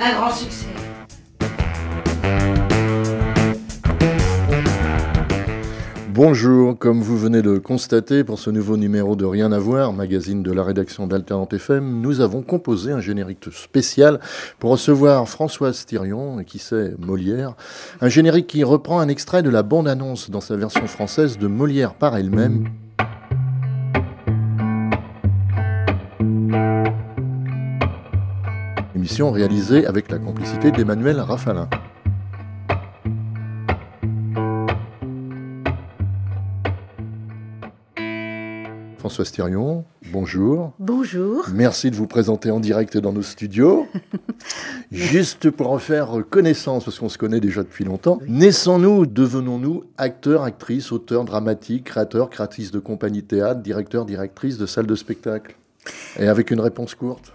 un grand succès. Bonjour, comme vous venez de constater pour ce nouveau numéro de Rien à voir, magazine de la rédaction d'Alterante FM, nous avons composé un générique spécial pour recevoir Françoise Thirion, qui sait Molière, un générique qui reprend un extrait de la bande-annonce dans sa version française de Molière par elle-même. Émission réalisée avec la complicité d'Emmanuel Raffalin. François Stérion, bonjour. Bonjour. Merci de vous présenter en direct dans nos studios. Juste pour en faire connaissance, parce qu'on se connaît déjà depuis longtemps, naissons-nous, devenons-nous acteurs, actrices, auteurs dramatiques, créateurs, créatrices de compagnie théâtre, directeurs, directrices de salles de spectacle et avec une réponse courte.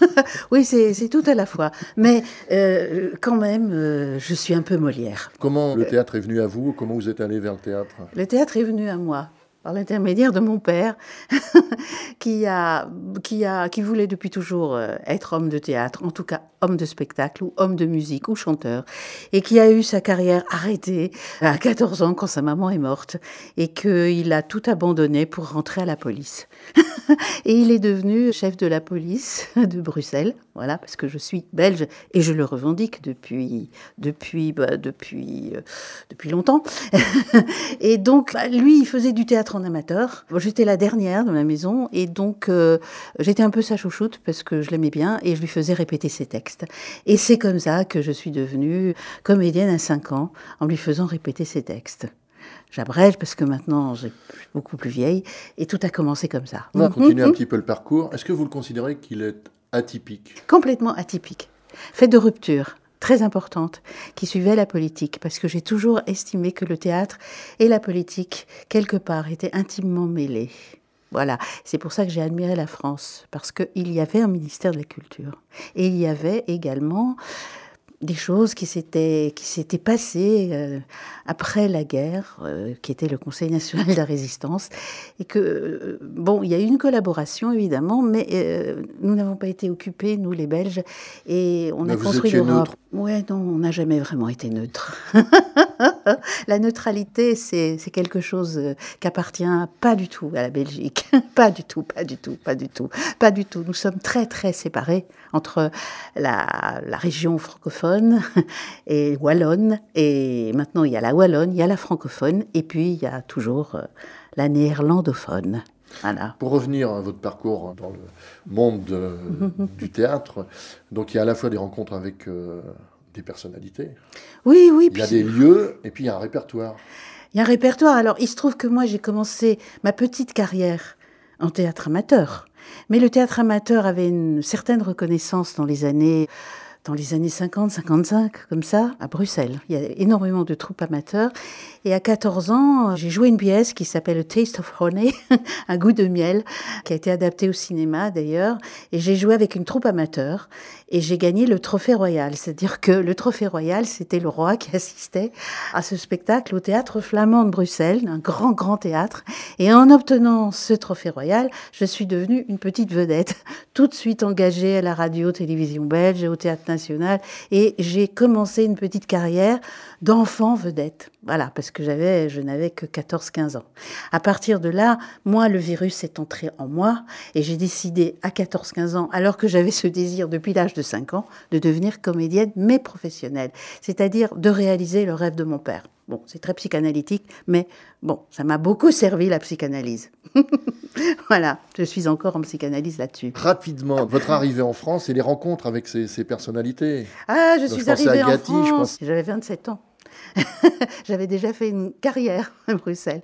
oui, c'est tout à la fois. Mais euh, quand même, euh, je suis un peu Molière. Comment le théâtre est venu à vous Comment vous êtes allé vers le théâtre? Le théâtre est venu à moi par l'intermédiaire de mon père, qui, a, qui, a, qui voulait depuis toujours euh, être homme de théâtre, en tout cas homme de spectacle ou homme de musique ou chanteur, et qui a eu sa carrière arrêtée à 14 ans quand sa maman est morte, et qu'il a tout abandonné pour rentrer à la police. et il est devenu chef de la police de Bruxelles, voilà, parce que je suis belge et je le revendique depuis, depuis, bah, depuis, euh, depuis longtemps. et donc, bah, lui, il faisait du théâtre en amateur. J'étais la dernière dans la maison, et donc euh, j'étais un peu sa chouchoute parce que je l'aimais bien et je lui faisais répéter ses textes. Et c'est comme ça que je suis devenue comédienne à 5 ans, en lui faisant répéter ses textes. J'abrège parce que maintenant j'ai beaucoup plus vieille et tout a commencé comme ça. On va continuer un petit peu le parcours. Est-ce que vous le considérez qu'il est atypique Complètement atypique. Fait de rupture très importante qui suivait la politique parce que j'ai toujours estimé que le théâtre et la politique quelque part étaient intimement mêlés. Voilà, c'est pour ça que j'ai admiré la France, parce qu'il y avait un ministère de la Culture. Et il y avait également des choses qui s'étaient qui s'étaient passées euh, après la guerre, euh, qui était le Conseil national de la résistance, et que euh, bon, il y a eu une collaboration évidemment, mais nous n'avons pas été occupés, nous les Belges, et on a construit l'Europe. Ouais, non, on n'a jamais vraiment été neutre. la neutralité, c'est quelque chose qui appartient pas du tout à la Belgique, pas du tout, pas du tout, pas du tout, pas du tout. Nous sommes très très séparés entre la, la région francophone et wallonne. Et maintenant, il y a la wallonne, il y a la francophone, et puis il y a toujours euh, la néerlandophone. Voilà. Pour revenir à votre parcours dans le monde du théâtre, donc il y a à la fois des rencontres avec euh, des personnalités. Oui, oui. Il y a des lieux et puis il y a un répertoire. Il y a un répertoire. Alors, il se trouve que moi, j'ai commencé ma petite carrière en théâtre amateur. Mais le théâtre amateur avait une certaine reconnaissance dans les années dans les années 50, 55, comme ça, à Bruxelles. Il y a énormément de troupes amateurs. Et à 14 ans, j'ai joué une pièce qui s'appelle Taste of Honey, un goût de miel, qui a été adaptée au cinéma d'ailleurs. Et j'ai joué avec une troupe amateur et j'ai gagné le trophée royal. C'est-à-dire que le trophée royal, c'était le roi qui assistait à ce spectacle au théâtre flamand de Bruxelles, un grand, grand théâtre. Et en obtenant ce trophée royal, je suis devenue une petite vedette, tout de suite engagée à la radio-télévision belge et au théâtre Et j'ai commencé une petite carrière d'enfant vedette. Voilà, parce que j'avais, je n'avais que 14-15 ans. À partir de là, moi, le virus est entré en moi et j'ai décidé à 14-15 ans, alors que j'avais ce désir depuis l'âge de 5 ans, de devenir comédienne, mais professionnelle. C'est-à-dire de réaliser le rêve de mon père. Bon, c'est très psychanalytique, mais bon, ça m'a beaucoup servi la psychanalyse. voilà, je suis encore en psychanalyse là-dessus. Rapidement, votre arrivée en France et les rencontres avec ces, personnalités. Ah, je suis arrivée en France. J'avais 27 ans. J'avais déjà fait une carrière à Bruxelles.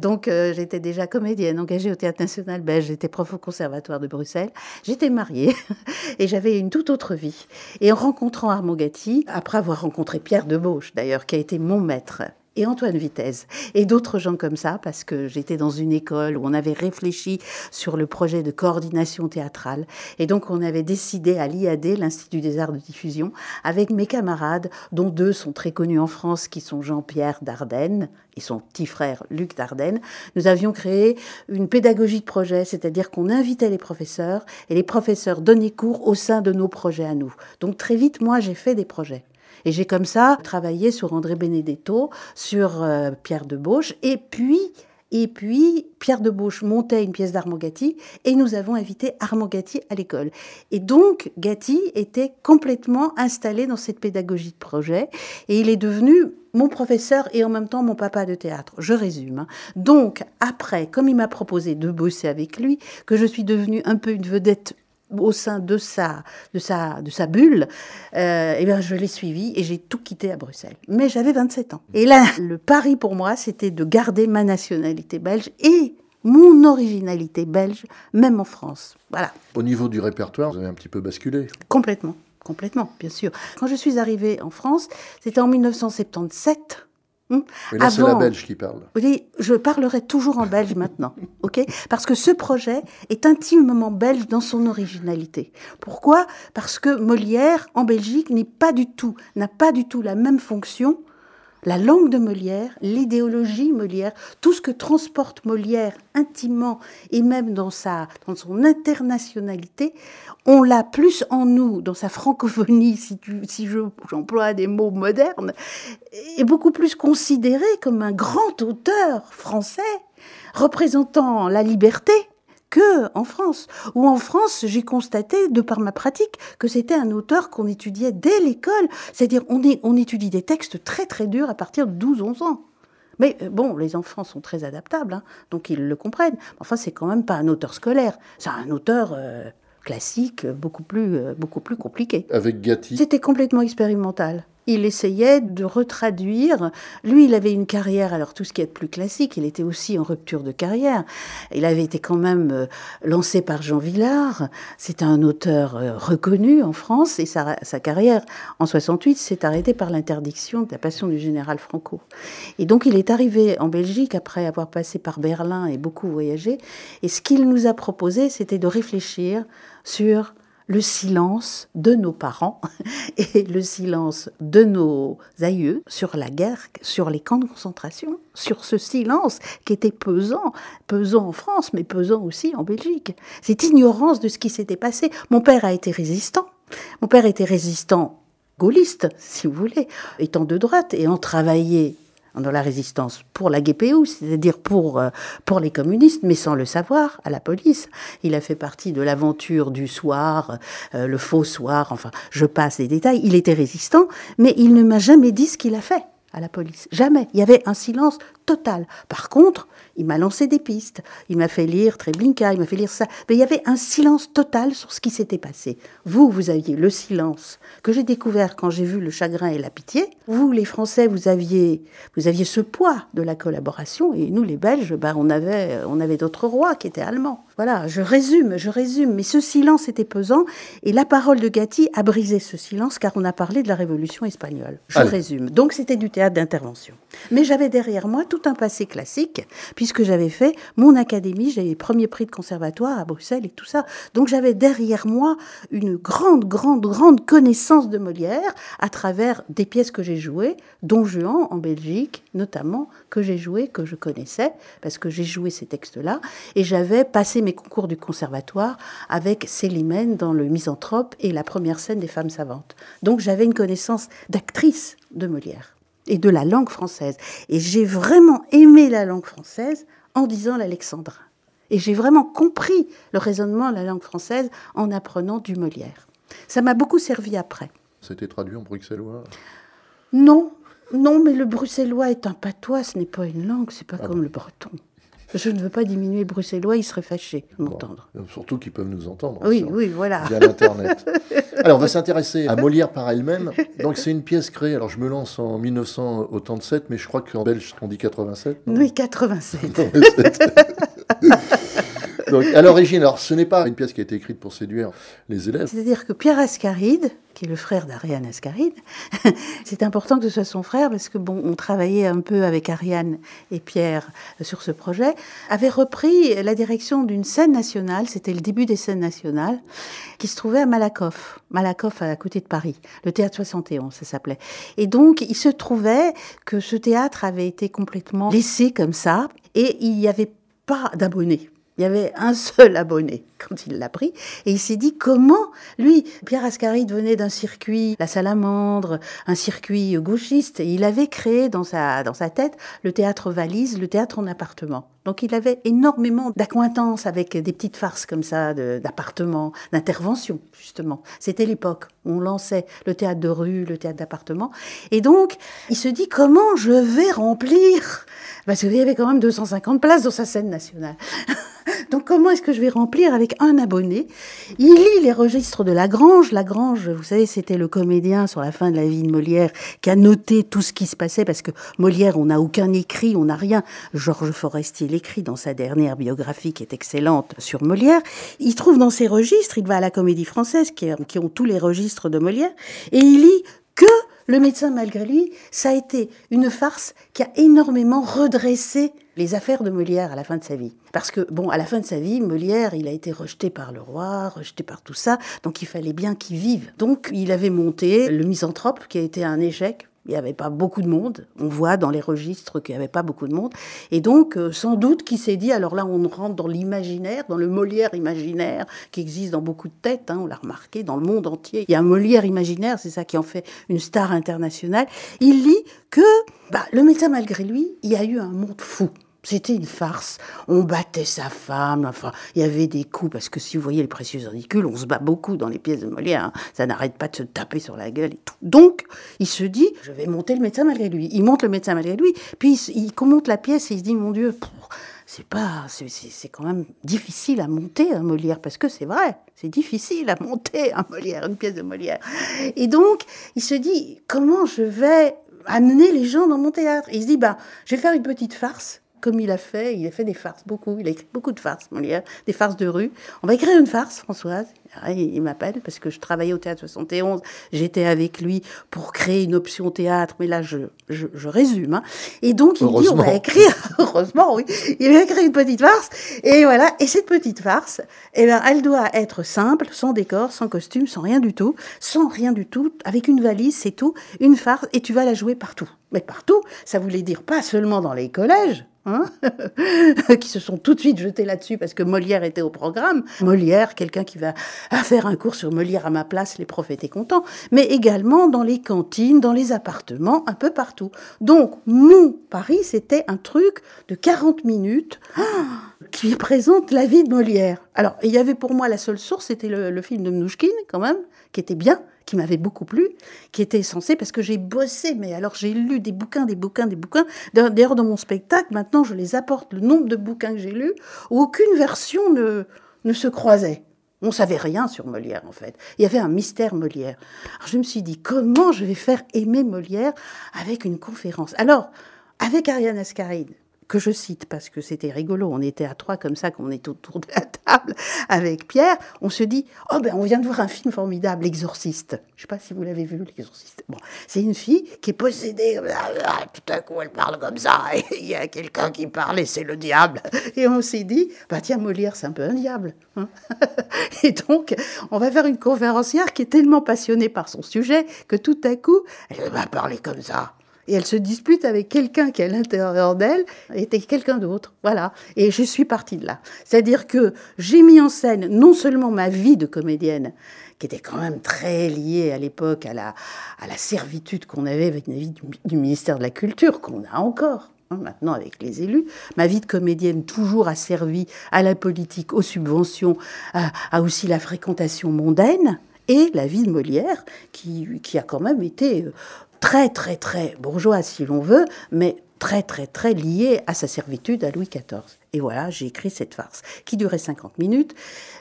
Donc, euh, j'étais déjà comédienne engagée au Théâtre National Belge. J'étais prof au Conservatoire de Bruxelles. J'étais mariée et j'avais une toute autre vie. Et en rencontrant Armand Gatti, après avoir rencontré Pierre Debauche, d'ailleurs, qui a été mon maître, et Antoine Vitesse et d'autres gens comme ça parce que j'étais dans une école où on avait réfléchi sur le projet de coordination théâtrale et donc on avait décidé à l'IAD, l'Institut des Arts de Diffusion, avec mes camarades dont deux sont très connus en France qui sont Jean-Pierre Dardenne et son petit frère Luc Dardenne, nous avions créé une pédagogie de projet, c'est-à-dire qu'on invitait les professeurs et les professeurs donnaient cours au sein de nos projets à nous. Donc très vite, moi, j'ai fait des projets. Et j'ai comme ça travaillé sur André Benedetto, sur euh, Pierre de Bauche, et puis et puis, Pierre de Bauche montait une pièce d'Armand Gatti et nous avons invité Armand Gatti à l'école. Et donc, Gatti était complètement installé dans cette pédagogie de projet et il est devenu mon professeur et en même temps mon papa de théâtre. Je résume. Hein. Donc, après, comme il m'a proposé de bosser avec lui, que je suis devenue un peu une vedette au sein de sa, de sa, de sa bulle, euh, eh bien, je l'ai suivi et j'ai tout quitté à Bruxelles. Mais j'avais 27 ans. Et là, le pari pour moi, c'était de garder ma nationalité belge et mon originalité belge, même en France. Voilà. Au niveau du répertoire, vous avez un petit peu basculé Complètement, complètement, bien sûr. Quand je suis arrivée en France, c'était en 1977. Mais hum. là, c'est la Belge qui parle. Oui, je parlerai toujours en belge maintenant, ok? Parce que ce projet est intimement belge dans son originalité. Pourquoi? Parce que Molière, en Belgique, n'est pas du tout, n'a pas du tout la même fonction la langue de Molière, l'idéologie Molière, tout ce que transporte Molière intimement et même dans, sa, dans son internationalité, on l'a plus en nous, dans sa francophonie, si, si j'emploie des mots modernes, est beaucoup plus considéré comme un grand auteur français représentant la liberté, que en France. Ou en France, j'ai constaté, de par ma pratique, que c'était un auteur qu'on étudiait dès l'école. C'est-à-dire, on, on étudie des textes très très durs à partir de 12-11 ans. Mais euh, bon, les enfants sont très adaptables, hein, donc ils le comprennent. Enfin, c'est quand même pas un auteur scolaire, c'est un auteur euh, classique, beaucoup plus, euh, beaucoup plus compliqué. Avec Gatti C'était complètement expérimental il essayait de retraduire. Lui, il avait une carrière, alors tout ce qui est plus classique, il était aussi en rupture de carrière. Il avait été quand même euh, lancé par Jean Villard. C'est un auteur euh, reconnu en France et sa, carrière en 68 s'est arrêtée par l'interdiction de la passion du général Franco. Et donc il est arrivé en Belgique après avoir passé par Berlin et beaucoup voyagé. Et ce qu'il nous a proposé, c'était de réfléchir sur le silence de nos parents et le silence de nos aïeux sur la guerre, sur les camps de concentration, sur ce silence qui était pesant, pesant en France, mais pesant aussi en Belgique. Cette ignorance de ce qui s'était passé. Mon père a été résistant. Mon père était résistant gaulliste, si vous voulez, étant de droite, et en travaillé dans la résistance pour la GPU, c'est-à-dire pour, euh, pour les communistes, mais sans le savoir, à la police. Il a fait partie de l'aventure du soir, euh, le faux soir, enfin, je passe les détails. Il était résistant, mais il ne m'a jamais dit ce qu'il a fait à la police. Jamais. Il y avait un silence total. Par contre, il m'a lancé des pistes. Il m'a fait lire Treblinka, il m'a fait lire ça. Mais il y avait un silence total sur ce qui s'était passé. Vous, vous aviez le silence que j'ai découvert quand j'ai vu le chagrin et la pitié. Vous, les Français, vous aviez, vous aviez ce poids de la collaboration. Et nous, les Belges, ben, on avait, on avait d'autres rois qui étaient allemands. Voilà, je résume, je résume. Mais ce silence était pesant. Et la parole de Gatti a brisé ce silence car on a parlé de la Révolution espagnole. Je résume. Donc c'était du théâtre d'intervention. Mais j'avais derrière moi tout un passé classique puisque j'avais fait mon académie, j'ai les premiers prix de conservatoire à Bruxelles et tout ça. Donc j'avais derrière moi une grande, grande, grande connaissance de Molière à travers des pièces que j'ai jouées, Don Juan en Belgique notamment, que j'ai joué, que je connaissais, parce que j'ai joué ces textes-là, et j'avais passé mes concours du conservatoire avec Célimène dans Le Misanthrope et la première scène des femmes savantes. Donc j'avais une connaissance d'actrice de Molière et de la langue française. Et j'ai vraiment aimé la langue française en disant l'alexandrin. Et j'ai vraiment compris le raisonnement de la langue française en apprenant du Molière. Ça m'a beaucoup servi après. C'était traduit en bruxellois? Non, non, mais le bruxellois est un patois, ce n'est pas une langue, c'est pas ah comme le breton. Je ne veux pas diminuer le bruxellois, il serait fâché de m'entendre. surtout qu'ils peuvent nous entendre. Oui, oui, voilà. Via l'Internet. alors, on va s'intéresser à Molière par elle-même. Donc, c'est une pièce créée. Alors, je me lance en 1987, mais je crois qu'en belge, on dit 87. Oui, 87. À l'origine, alors ce n'est pas une pièce qui a été écrite pour séduire les élèves. C'est-à-dire que Pierre Ascaride, qui est le frère d'Ariane Ascaride, c'est important que ce soit son frère parce que bon, on travaillait un peu avec Ariane et Pierre sur ce projet, avait repris la direction d'une scène nationale, c'était le début des scènes nationales, qui se trouvait à Malakoff, Malakoff à côté de Paris, le théâtre 71, ça s'appelait. Et donc, il se trouvait que ce théâtre avait été complètement laissé comme ça et il n'y avait pas d'abonnés. Il y avait un seul abonné quand il l'a pris. Et il s'est dit comment, lui, Pierre Ascaride venait d'un circuit, la salamandre, un circuit gauchiste. Il avait créé dans sa, dans sa tête le théâtre valise, le théâtre en appartement. Donc il avait énormément d'acquaintances avec des petites farces comme ça, d'appartements, d'intervention, justement. C'était l'époque où on lançait le théâtre de rue, le théâtre d'appartement. Et donc, il se dit comment je vais remplir? Parce qu'il y avait quand même 250 places dans sa scène nationale. Donc comment est-ce que je vais remplir avec un abonné? Il lit les registres de Lagrange. Lagrange, vous savez, c'était le comédien sur la fin de la vie de Molière qui a noté tout ce qui se passait parce que Molière, on n'a aucun écrit, on n'a rien. Georges Forestier l'écrit dans sa dernière biographie qui est excellente sur Molière. Il trouve dans ses registres, il va à la Comédie Française qui, qui ont tous les registres de Molière et il lit que le médecin, malgré lui, ça a été une farce qui a énormément redressé les affaires de Molière à la fin de sa vie. Parce que, bon, à la fin de sa vie, Molière, il a été rejeté par le roi, rejeté par tout ça, donc il fallait bien qu'il vive. Donc il avait monté le misanthrope, qui a été un échec, il n'y avait pas beaucoup de monde. On voit dans les registres qu'il n'y avait pas beaucoup de monde. Et donc, euh, sans doute, qui s'est dit, alors là, on rentre dans l'imaginaire, dans le Molière imaginaire, qui existe dans beaucoup de têtes, hein, on l'a remarqué, dans le monde entier. Il y a un Molière imaginaire, c'est ça qui en fait une star internationale. Il lit que bah, le médecin, malgré lui, il y a eu un monde fou. C'était une farce. On battait sa femme. Enfin, il y avait des coups parce que si vous voyez les précieux ridicules, on se bat beaucoup dans les pièces de Molière. Hein. Ça n'arrête pas de se taper sur la gueule et tout. Donc, il se dit, je vais monter le médecin malgré lui. Il monte le médecin malgré lui. Puis il, monte la pièce et il se dit, mon Dieu, c'est pas, c'est quand même difficile à monter un Molière parce que c'est vrai, c'est difficile à monter Molière, une pièce de Molière. Et donc, il se dit, comment je vais amener les gens dans mon théâtre? Il se dit, bah, je vais faire une petite farce comme il a fait, il a fait des farces, beaucoup. Il a écrit beaucoup de farces, Molière, des farces de rue. On va écrire une farce, Françoise. Il, m'appelle parce que je travaillais au théâtre 71. J'étais avec lui pour créer une option théâtre, mais là, je, je, résume. Hein. Et donc, il dit on va écrire, heureusement, oui, il va écrire une petite farce. Et voilà. Et cette petite farce, eh ben, elle doit être simple, sans décor, sans costume, sans rien du tout, sans rien du tout, avec une valise, c'est tout, une farce, et tu vas la jouer partout. Mais partout, ça voulait dire pas seulement dans les collèges, Hein qui se sont tout de suite jetés là-dessus parce que Molière était au programme. Molière, quelqu'un qui va faire un cours sur Molière à ma place, les profs étaient contents, mais également dans les cantines, dans les appartements, un peu partout. Donc, mon Paris, c'était un truc de 40 minutes qui présente la vie de Molière. Alors, il y avait pour moi la seule source, c'était le, le film de Mnouchkine, quand même, qui était bien, qui m'avait beaucoup plu, qui était censé, parce que j'ai bossé, mais alors j'ai lu des bouquins, des bouquins, des bouquins. D'ailleurs, dans mon spectacle, maintenant, je les apporte le nombre de bouquins que j'ai lus, où aucune version ne, ne se croisait. On savait rien sur Molière, en fait. Il y avait un mystère Molière. Alors, je me suis dit, comment je vais faire aimer Molière avec une conférence? Alors, avec Ariane Ascaride, que je cite parce que c'était rigolo. On était à trois comme ça, qu'on est autour de la table avec Pierre. On se dit, oh ben on vient de voir un film formidable, L'Exorciste. Je sais pas si vous l'avez vu, L'Exorciste. Bon, c'est une fille qui est possédée. Tout à coup, elle parle comme ça. Il y a quelqu'un qui parle et c'est le diable. Et on s'est dit, bah tiens, Molière, c'est un peu un diable. Hein. et donc, on va faire une conférencière qui est tellement passionnée par son sujet que tout à coup, elle va parler comme ça et elle se dispute avec quelqu'un qui à l'intérieur d'elle était quelqu'un d'autre. Voilà. Et je suis partie de là. C'est-à-dire que j'ai mis en scène non seulement ma vie de comédienne, qui était quand même très liée à l'époque à la, à la servitude qu'on avait avec la vie du, ministère de la Culture, qu'on a encore hein, maintenant avec les élus. Ma vie de comédienne toujours asservie à la politique, aux subventions, à, aussi la fréquentation mondaine et la vie de Molière, qui, qui a quand même été euh, très, très, très bourgeois, si l'on veut, mais très, très, très lié à sa servitude à Louis XIV. Et voilà, j'ai écrit cette farce qui durait 50 minutes.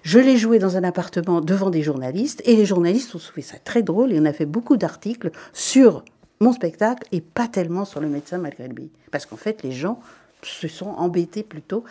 Je l'ai jouée dans un appartement devant des journalistes et les journalistes ont trouvé ça très drôle et on a fait beaucoup d'articles sur mon spectacle et pas tellement sur le médecin malgré lui. Parce qu'en fait, les gens se sont embêtés plutôt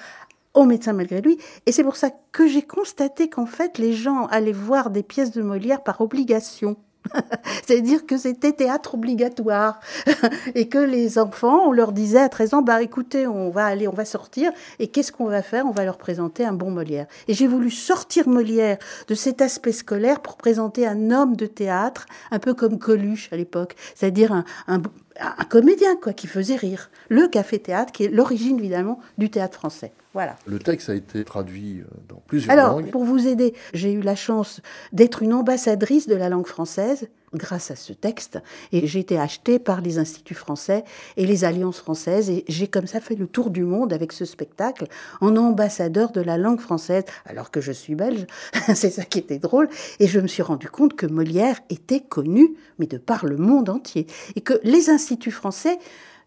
au médecin malgré lui. Et c'est pour ça que j'ai constaté qu'en fait, les gens allaient voir des pièces de Molière par obligation. C'est-à-dire que c'était théâtre obligatoire et que les enfants, on leur disait à 13 ans, bah écoutez, on va aller, on va sortir et qu'est-ce qu'on va faire? On va leur présenter un bon Molière. Et j'ai voulu sortir Molière de cet aspect scolaire pour présenter un homme de théâtre, un peu comme Coluche à l'époque, c'est-à-dire un, un, un comédien quoi qui faisait rire. Le café-théâtre qui est l'origine évidemment du théâtre français. Voilà. Le texte a été traduit euh, dans plusieurs Alors, langues. pour vous aider, j'ai eu la chance d'être une ambassadrice de la langue française grâce à ce texte. Et j'ai été achetée par les instituts français et les alliances françaises. Et j'ai comme ça fait le tour du monde avec ce spectacle en ambassadeur de la langue française, alors que je suis belge. C'est ça qui était drôle. Et je me suis rendu compte que Molière était connu, mais de par le monde entier. Et que les instituts français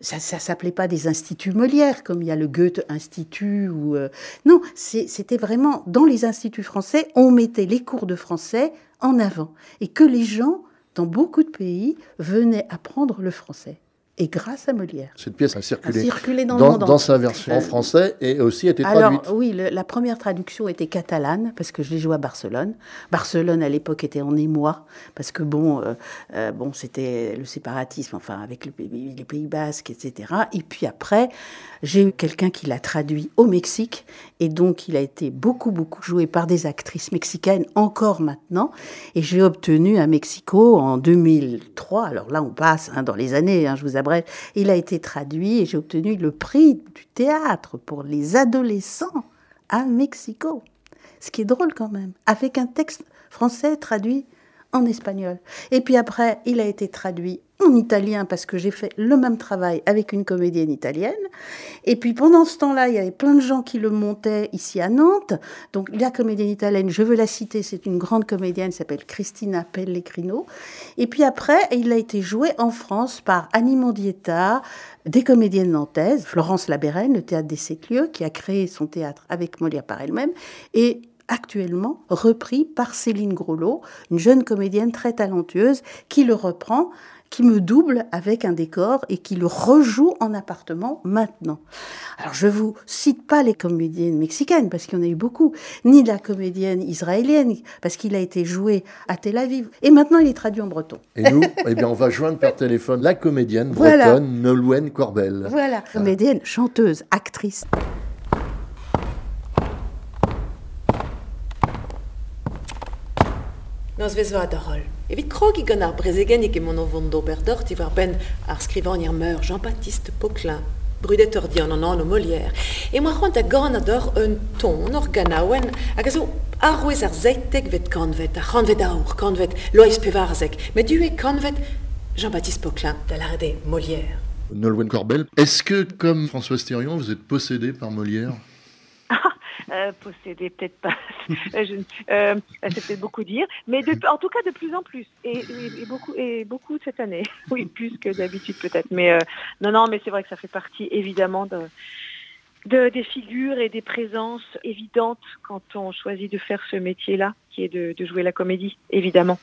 ça, ça s'appelait pas des instituts Molière, comme il y a le Goethe Institut ou euh, non, c'était vraiment dans les instituts français, on mettait les cours de français en avant et que les gens dans beaucoup de pays venaient apprendre le français et grâce à Molière. Cette pièce a circulé, A circulé dans sa version en français et aussi été Alors traduite. oui, le- la première traduction était catalane parce que je l'ai joué à Barcelone. Barcelone à l'époque était en émoi parce que bon, euh, euh, bon c'était le séparatisme, enfin avec le les Pays Basques, etc. Et puis après, j'ai eu quelqu'un qui l'a traduit au Mexique et donc il a été beaucoup beaucoup joué par des actrices mexicaines encore maintenant. Et j'ai obtenu à Mexico en 2003. Alors là, on passe hein, dans les années, hein, je vous abrège. Il a été traduit et j'ai obtenu le prix du théâtre pour les adolescents à Mexico. Ce qui est drôle quand même, avec un texte français traduit en espagnol. Et puis après, il a été traduit en italien parce que j'ai fait le même travail avec une comédienne italienne. Et puis pendant ce temps-là, il y avait plein de gens qui le montaient ici à Nantes. Donc la comédienne italienne, je veux la citer, c'est une grande comédienne, elle s'appelle Cristina Pellegrino. Et puis après, il a été joué en France par Annie Mondietta, des comédiennes nantaises, Florence Labérène, le théâtre des Sept Lieux, qui a créé son théâtre avec Molière par elle-même, et actuellement repris par Céline Groslo, une jeune comédienne très talentueuse, qui le reprend, qui me double avec un décor et qui le rejoue en appartement maintenant. Alors je vous cite pas les comédiennes mexicaines parce qu'il y en a eu beaucoup, ni la comédienne israélienne parce qu'il a été joué à Tel Aviv et maintenant il est traduit en breton. Et nous, eh bien, on va joindre par téléphone la comédienne Voilà. bretonne Nolwenn Corbel. Voilà, comédienne, chanteuse, actrice. Nos vezo a darol. Evit krogi gant ar mon ovon d'ober dort war ben ar skrivan ir Jean-Baptiste Poquelin, brudeteur dian an an Molière. E moa c'hoant a gant ador un ton or ganaouen hag a zo ar zeitek vet kanvet, ar kanvet aour, kanvet du e Jean-Baptiste Poquelin da l'arrêt Molière. Nolwenn Corbel, est-ce que, comme François Thirion, vous êtes possédé par Molière? Euh, posséder, peut-être pas. Euh, ne- euh, c'est peut-être beaucoup dire, mais en tout cas de plus en plus et, et- beaucoup et beaucoup cette année. Oui, plus que d'habitude peut-être. Mais euh, non, non, mais c'est vrai que ça fait partie évidemment de, de- des figures et des présences évidentes quand on choisit de faire ce métier-là, qui est de, jouer la comédie, évidemment.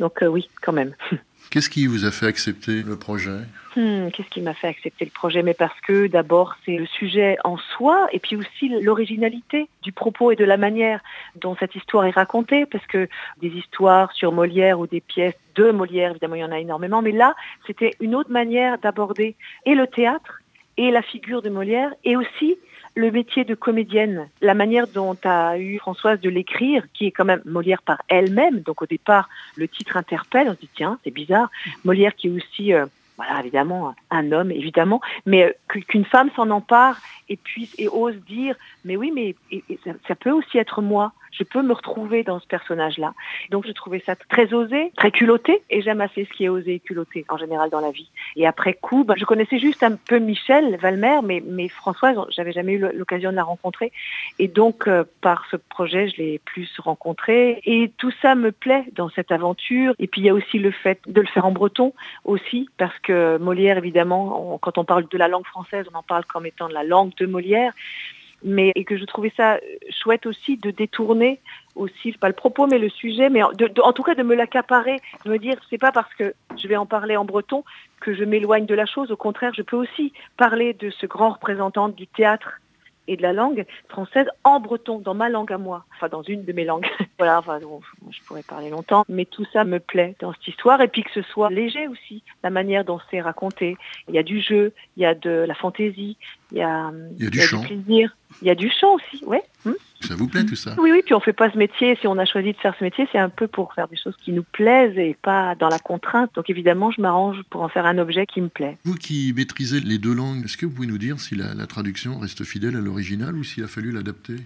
Donc oui, quand même. Qu'est-ce qui vous a fait accepter le projet? Hmm, Qu'est-ce qui m'a fait accepter le projet? Mais parce que d'abord c'est le sujet en soi et puis aussi l'originalité du propos et de la manière dont cette histoire est racontée. Parce que des histoires sur Molière ou des pièces de Molière, évidemment il y en a énormément, mais là c'était une autre manière d'aborder et le théâtre et la figure de Molière et aussi le métier de comédienne, la manière dont a eu Françoise de l'écrire, qui est quand même Molière par elle-même. Donc au départ, le titre interpelle, on se dit tiens, c'est bizarre. Molière qui est aussi, euh, voilà, évidemment, un homme, évidemment, mais euh, qu'une femme s'en empare et puisse et ose dire, mais oui, mais ça peut aussi être moi. Je peux me retrouver dans ce personnage-là. Donc je trouvais ça très osé, très culotté, et j'aime assez ce qui est osé et culotté en général dans la vie. Et après coup, ben, je connaissais juste un peu Michel Valmer, mais, mais Françoise, j'avais jamais eu l'occasion de la rencontrer. Et donc, euh, par ce projet, je l'ai plus rencontrée. Et tout ça me plaît dans cette aventure. Et puis, il y a aussi le fait de le faire en breton aussi, parce que Molière, évidemment, quand on parle de la langue française, on en parle comme étant de la langue de Molière. Mais et que je trouvais ça chouette aussi de détourner aussi pas le propos mais le sujet, mais en, en tout cas de me l'accaparer, de me dire c'est pas parce que je vais en parler en breton que je m'éloigne de la chose. Au contraire, je peux aussi parler de ce grand représentant du théâtre et de la langue française en breton, dans ma langue à moi, enfin dans une de mes langues. voilà, enfin, je pourrais parler longtemps, mais tout ça me plaît dans cette histoire et puis que ce soit léger aussi, la manière dont c'est raconté. Il y a du jeu, il y a de la fantaisie, il y a, il y a du, chant. plaisir, il y a du chant aussi, ouais. Hmm ça vous plaît tout ça? Oui, oui, puis on fait pas ce métier, si on a choisi de faire ce métier, c'est un peu pour faire des choses qui nous plaisent et pas dans la contrainte. Donc évidemment, je m'arrange pour en faire un objet qui me plaît. Vous qui maîtrisez les deux langues, est-ce que vous pouvez nous dire si la, la traduction reste fidèle à l'original ou s'il a fallu l'adapter?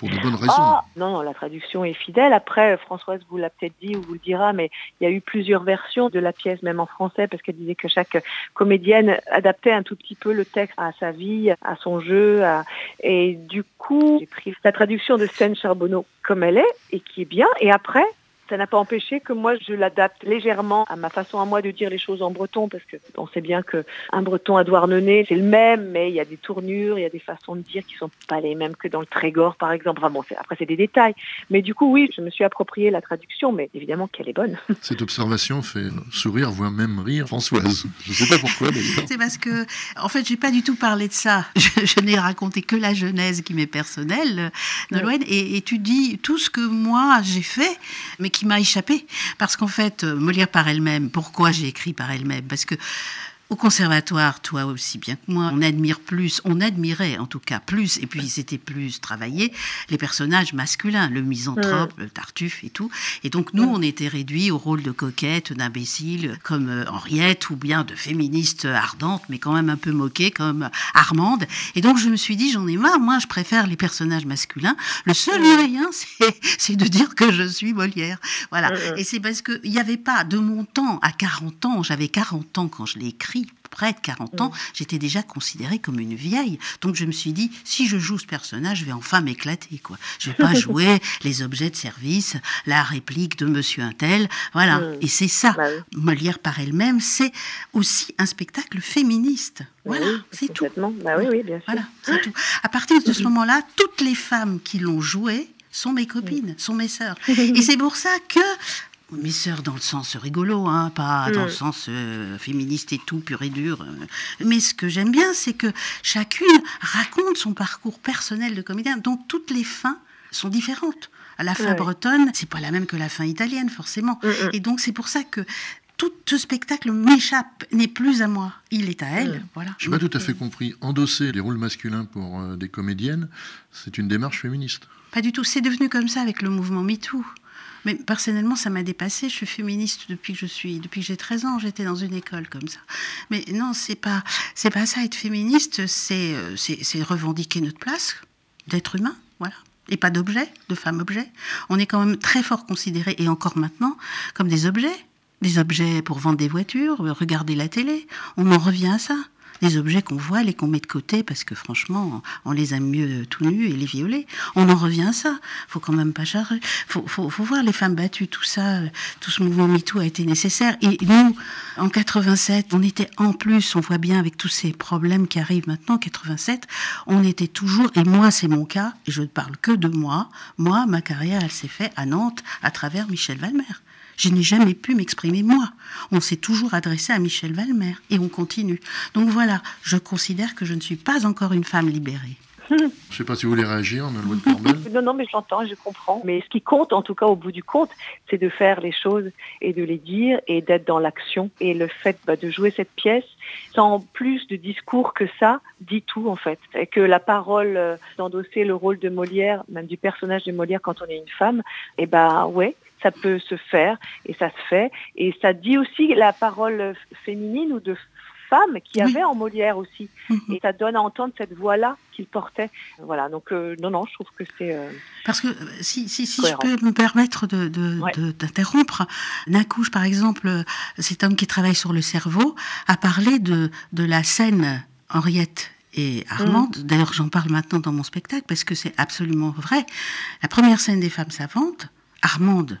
Pour de bonnes raisons. Ah, non, non, la traduction est fidèle. Après, Françoise vous l'a peut-être dit ou vous le dira, mais il y a eu plusieurs versions de la pièce, même en français, parce qu'elle disait que chaque comédienne adaptait un tout petit peu le texte à sa vie, à son jeu. Et du coup, j'ai pris la traduction de Seine Charbonneau comme elle est, et qui est bien. Et après, ça n'a pas empêché que moi je l'adapte légèrement à ma façon à moi de dire les choses en breton parce que on sait bien que un breton à Douarnenez c'est le même mais il y a des tournures, il y a des façons de dire qui sont pas les mêmes que dans le Trégor par exemple. Enfin bon, après c'est des détails. Mais du coup oui, je me suis approprié la traduction mais évidemment qu'elle est bonne. Cette observation fait sourire voire même rire Françoise. Je sais pas pourquoi d'ailleurs. C'est parce que en fait, j'ai pas du tout parlé de ça. Je, n'ai raconté que la genèse qui m'est personnelle, Nolwenn, et, et tu dis tout ce que moi j'ai fait mais qui m'a échappé. Parce qu'en fait, euh, Molière par elle-même, pourquoi j'ai écrit par elle-même? Parce que au conservatoire, toi aussi bien que moi, on admire plus, on admirait en tout cas plus, et puis c'était plus travaillé, les personnages masculins, le misanthrope, le tartuffe et tout. Et donc nous, on était réduits au rôle de coquette, d'imbécile, comme euh, Henriette, ou bien de féministe ardente, mais quand même un peu moquée, comme Armande. Et donc je me suis dit, j'en ai marre, moi je préfère les personnages masculins. Le seul moyen, c'est de dire que je suis Molière. Voilà. Et c'est parce qu'il n'y avait pas de mon temps, à 40 ans, j'avais 40 ans quand je l'ai écrit, près de 40 ans, mm. j'étais déjà considérée comme une vieille. Donc je me suis dit, si je joue ce personnage, je vais enfin m'éclater. quoi. Je vais pas jouer les objets de service, la réplique de Monsieur Intel. Voilà. Mm. Et c'est ça. Bah Molière par elle-même, c'est aussi un spectacle féministe. Bah voilà, c'est tout. Bah oui, oui, bien sûr. Voilà, c'est tout. À partir de ce moment-là, toutes les femmes qui l'ont joué sont mes copines, sont mes sœurs. Et c'est pour ça que mes sœurs dans le sens rigolo, hein, pas dans le mm. sens euh, féministe et tout, pur et dur. Euh. Mais ce que j'aime bien, c'est que chacune raconte son parcours personnel de comédien, dont toutes les fins sont différentes. La fin bretonne, c'est pas la même que la fin italienne, forcément. Mm, mm. Et donc c'est pour ça que tout ce spectacle m'échappe, n'est plus à moi. Il est à elle. Voilà. Je n'ai pas tout à fait compris. Endosser les rôles masculins pour euh, des comédiennes, c'est une démarche féministe. Pas du tout. C'est devenu comme ça avec le mouvement MeToo. Mais personnellement, ça m'a dépassé. Je suis féministe depuis que je suis, depuis que j'ai 13 ans. J'étais dans une école comme ça. Mais non, c'est pas, c'est pas ça. Être féministe, c'est, euh, c'est, revendiquer notre place d'être humain, voilà. Et pas d'objet, de femme-objet. On est quand même très fort considérés, et encore maintenant, comme des objets. Des objets pour vendre des voitures, regarder la télé. On en revient à ça des objets qu'on voit, et qu'on met de côté parce que franchement, on les aime mieux tout nus et les violer. On en revient à ça. Faut quand même pas charger. Faut, faut, voir les femmes battues, tout ça, tout ce mouvement MeToo a été nécessaire. Et nous, en 87, on était en plus, on voit bien avec tous ces problèmes qui arrivent maintenant, 87, on était toujours, et moi c'est mon cas, et je ne parle que de moi, moi, ma carrière, elle s'est faite à Nantes à travers Michel Valmer. Je n'ai jamais pu m'exprimer moi. On s'est toujours adressé à Michel Valmer et on continue. Donc voilà, je considère que je ne suis pas encore une femme libérée. Je ne sais pas si vous voulez réagir, de Non, non, mais j'entends, je comprends. Mais ce qui compte, en tout cas au bout du compte, c'est de faire les choses et de les dire et d'être dans l'action. Et le fait bah, de jouer cette pièce, sans plus de discours que ça, dit tout en fait. Et que la parole, euh, d'endosser le rôle de Molière, même du personnage de Molière quand on est une femme, et eh ben ouais, ça peut se faire et ça se fait. Et ça dit aussi la parole féminine ou de femme qui avait en Molière aussi. Mhm. Et ça donne à entendre cette voix-là qu'il portait. Voilà, donc euh, non, non, je trouve que c'est... Euh, Parce que euh, si, si, si je peux me permettre d'interrompre, de, de, par exemple, cet homme qui travaille sur le cerveau a parlé de, de la scène Henriette et Armande. Mm. D'ailleurs, j'en parle maintenant dans mon spectacle parce que c'est absolument vrai. La première scène des femmes savantes, Armande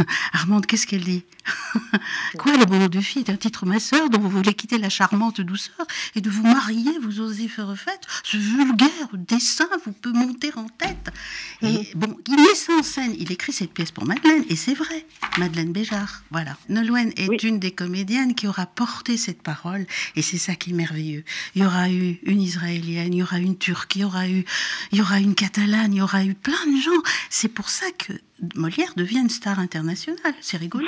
Armande, qu'est-ce qu'elle dit Quoi, le bonheur de fille est un titre ma sœur dont vous voulez quitter la charmante douceur et de vous marier, vous osez faire fête Ce vulgaire dessin vous peut monter en tête. Et mhm. bon, il met ça en scène, il écrit cette pièce pour Madeleine, et c'est vrai, Madeleine Béjart, voilà. Nolwenn est une des comédiennes qui aura porté cette parole, et c'est ça qui est merveilleux. Il y aura eu une Israélienne, il y aura une Turque, il y aura eu, il y aura une Catalane, il y aura eu plein de gens. C'est pour ça que Molière devient une star internationale. C'est rigolo.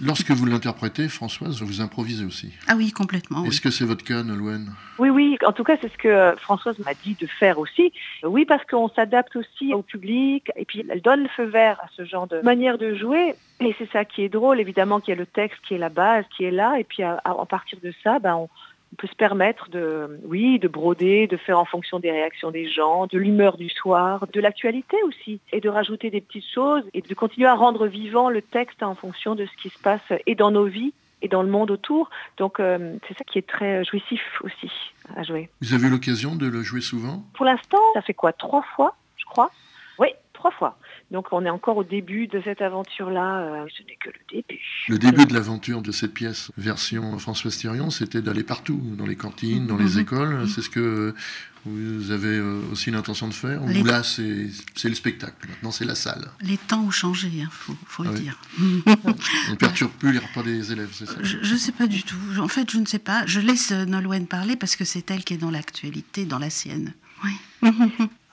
Lorsque vous l'interprétez, Françoise, vous improvisez aussi. Ah oui, complètement. Est-ce que c'est votre cas, Nolwenn? Oui, oui. En tout cas, c'est ce que Françoise m'a dit de faire aussi. Oui, parce qu'on s'adapte aussi au public et puis elle donne le feu vert à ce genre de manière de jouer. Et c'est ça qui est drôle, évidemment, qu'il y a le texte qui est la base, qui est là. Et puis à, partir de ça, ben, on, on peut se permettre de, oui, de broder, de faire en fonction des réactions des gens, de l'humeur du soir, de l'actualité aussi, et de rajouter des petites choses et de continuer à rendre vivant le texte en fonction de ce qui se passe et dans nos vies et dans le monde autour. Donc euh, c'est ça qui est très jouissif aussi à jouer. Vous avez eu l'occasion de le jouer souvent? Pour l'instant, ça fait quoi? Trois fois, je crois? Oui, trois fois. Donc on est encore au début de cette aventure-là, euh, ce n'est que le début. Le début de l'aventure de cette pièce, version François Thirion, c'était d'aller partout, dans les cantines, dans les mhm. écoles. Mhm. C'est ce que vous avez euh, aussi l'intention de faire Ou là, c'est le spectacle, maintenant c'est la salle Les temps ont changé, il hein, faut, le dire. on ne perturbe plus les repas des élèves, c'est ça Je ne sais pas du tout. En fait, je ne sais pas. Je laisse Nolwenn parler parce que c'est elle qui est dans l'actualité, dans la sienne. Oui.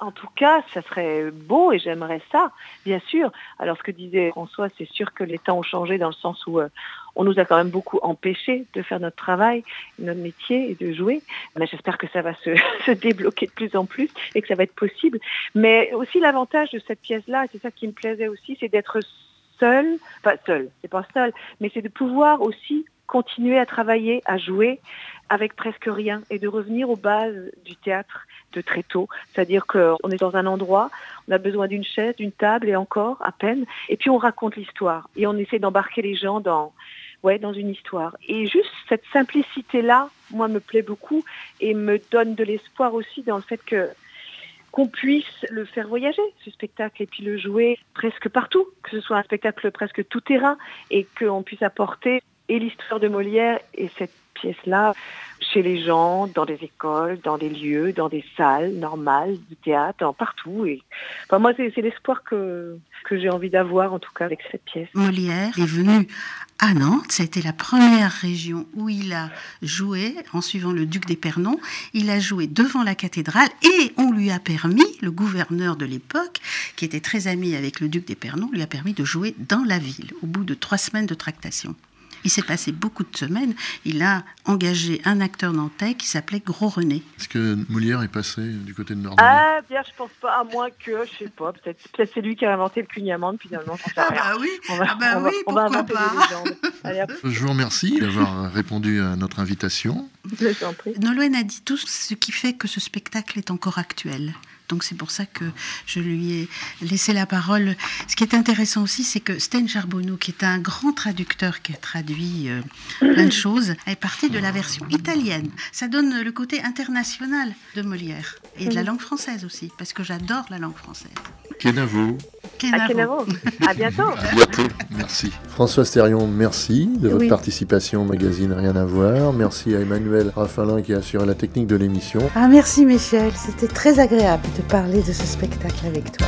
En tout cas, ça serait beau et j'aimerais ça, bien sûr. Alors ce que disait François, c'est sûr que les temps ont changé dans le sens où euh, on nous a quand même beaucoup empêchés de faire notre travail, notre métier et de jouer. Mais j'espère que ça va se, débloquer de plus en plus et que ça va être possible. Mais aussi l'avantage de cette pièce-là, c'est ça qui me plaisait aussi, c'est d'être seul, pas seul, c'est pas seul, mais c'est de pouvoir aussi continuer à travailler, à jouer avec presque rien et de revenir aux bases du théâtre de très tôt. C'est-à-dire qu'on est dans un endroit, on a besoin d'une chaise, d'une table et encore à peine, et puis on raconte l'histoire et on essaie d'embarquer les gens dans, ouais, dans une histoire. Et juste cette simplicité-là, moi, me plaît beaucoup et me donne de l'espoir aussi dans le fait que qu'on puisse le faire voyager, ce spectacle, et puis le jouer presque partout, que ce soit un spectacle presque tout terrain, et qu'on puisse apporter et l'histoire de Molière et cette pièce-là chez les gens, dans des écoles, dans des lieux, dans des salles normales, du théâtre, partout. Et enfin, moi, c'est l'espoir que, que j'ai envie d'avoir, en tout cas, avec cette pièce. Molière est venu à Nantes. Ça a été la première région où il a joué en suivant le duc d'Épernon. Il a joué devant la cathédrale et on lui a permis, le gouverneur de l'époque, qui était très ami avec le duc d'Épernon, lui a permis de jouer dans la ville au bout de trois semaines de tractation. Il s'est passé beaucoup de semaines. Il a engagé un acteur nantais qui s'appelait Gros René. Est-ce que Molière est passé du côté de Nord Ah, bien, je pense pas, à moins que, je sais pas, peut-être peut c'est lui qui a inventé le cugnamande, finalement, j'en sais ah Bah oui, on va, ah bah oui, on va, inventer pas. je vous remercie d'avoir répondu à notre invitation. Nolwenn a dit tout ce qui fait que ce spectacle est encore actuel. Donc c'est pour ça que je lui ai laissé la parole. Ce qui est intéressant aussi, c'est que Sten Charbonneau, qui est un grand traducteur qui a traduit euh, plein de choses, est parti de la version italienne. Ça donne le côté international de Molière et de la langue française aussi, parce que j'adore la langue française. Kenavo. Kenavo. À bientôt. À bientôt. Merci. François Sterion, merci de votre participation au magazine Rien à voir. Merci à Emmanuel Raffalin qui a assuré la technique de l'émission. Ah merci Michel, c'était très agréable de parler de ce spectacle avec toi.